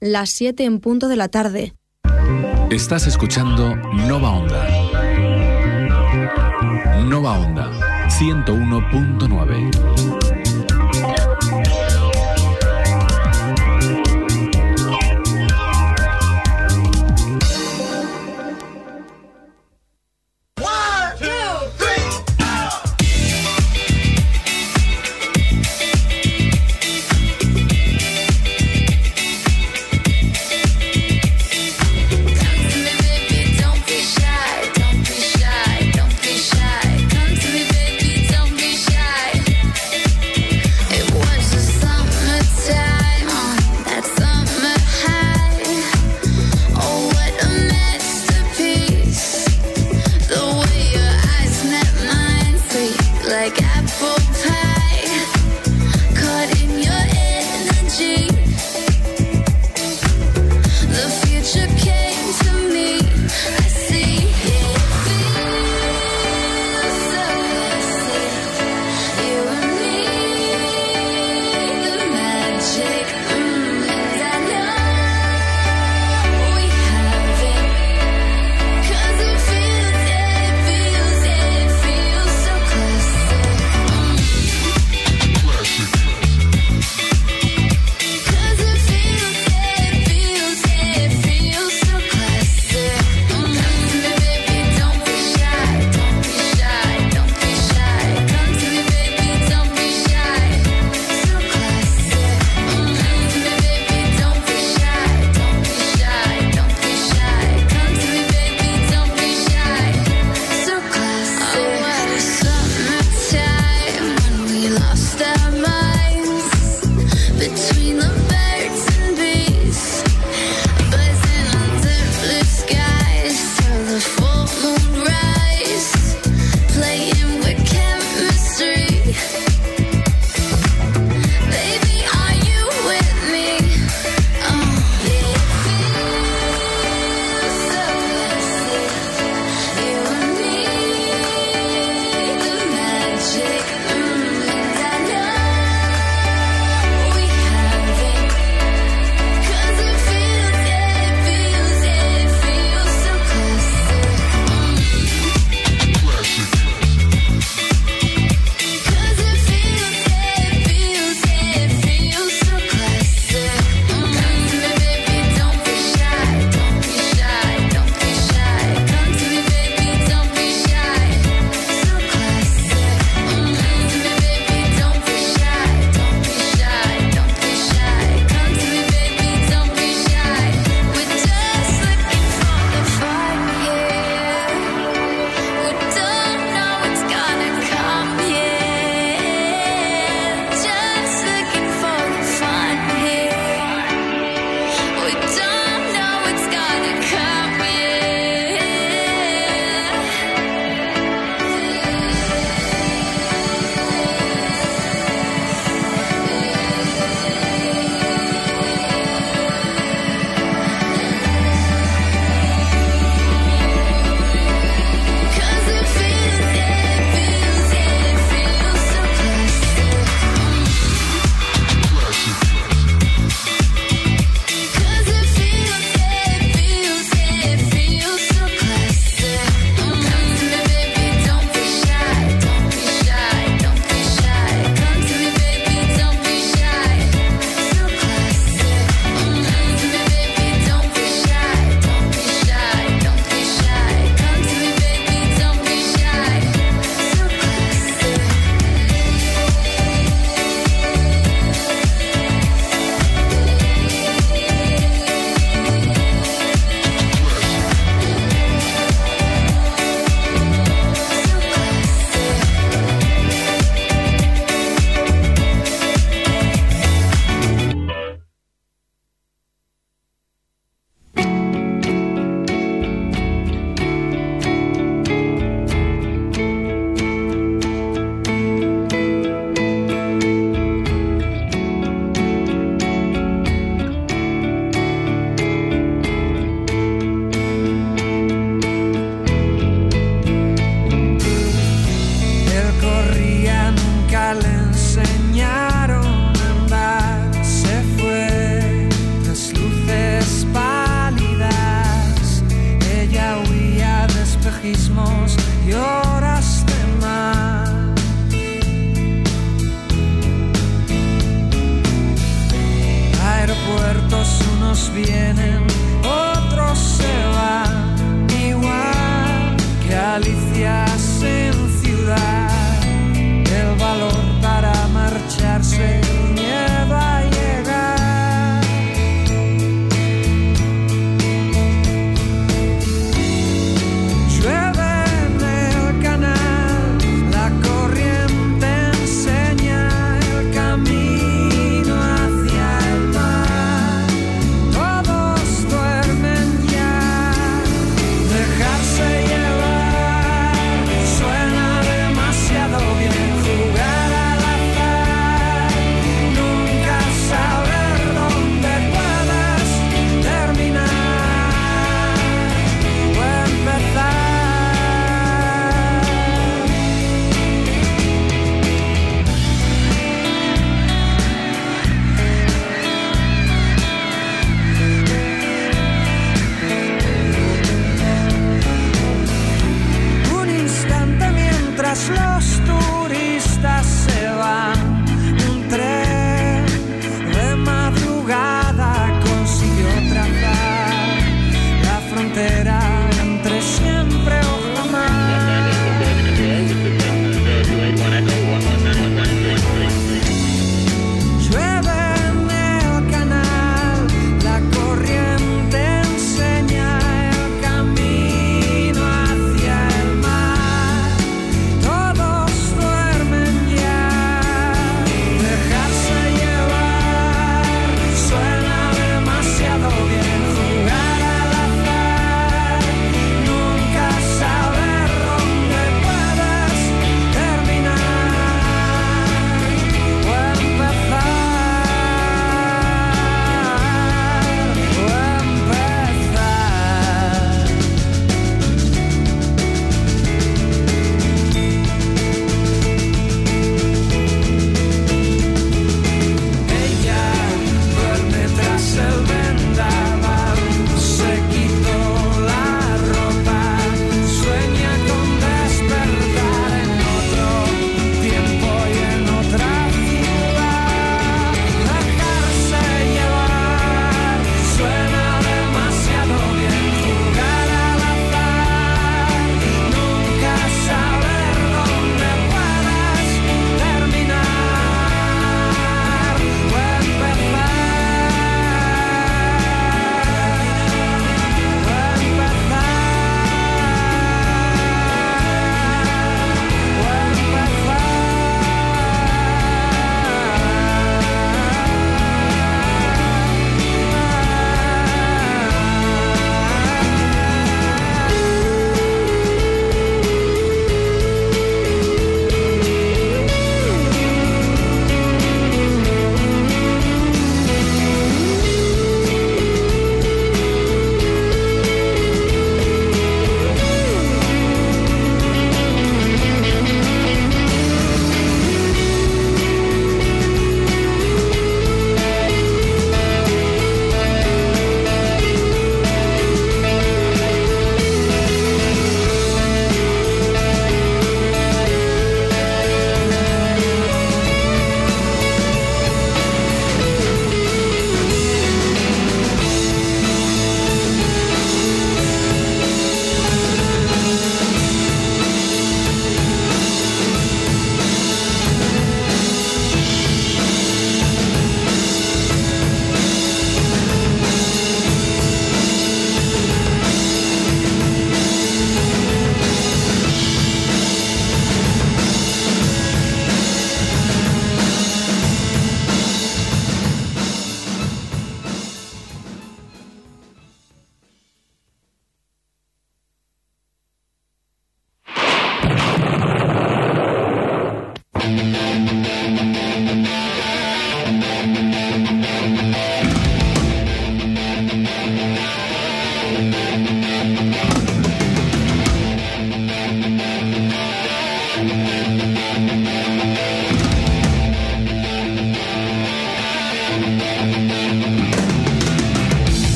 las 7 en punto de la tarde. Estás escuchando Nova Onda. Nova Onda 101.9.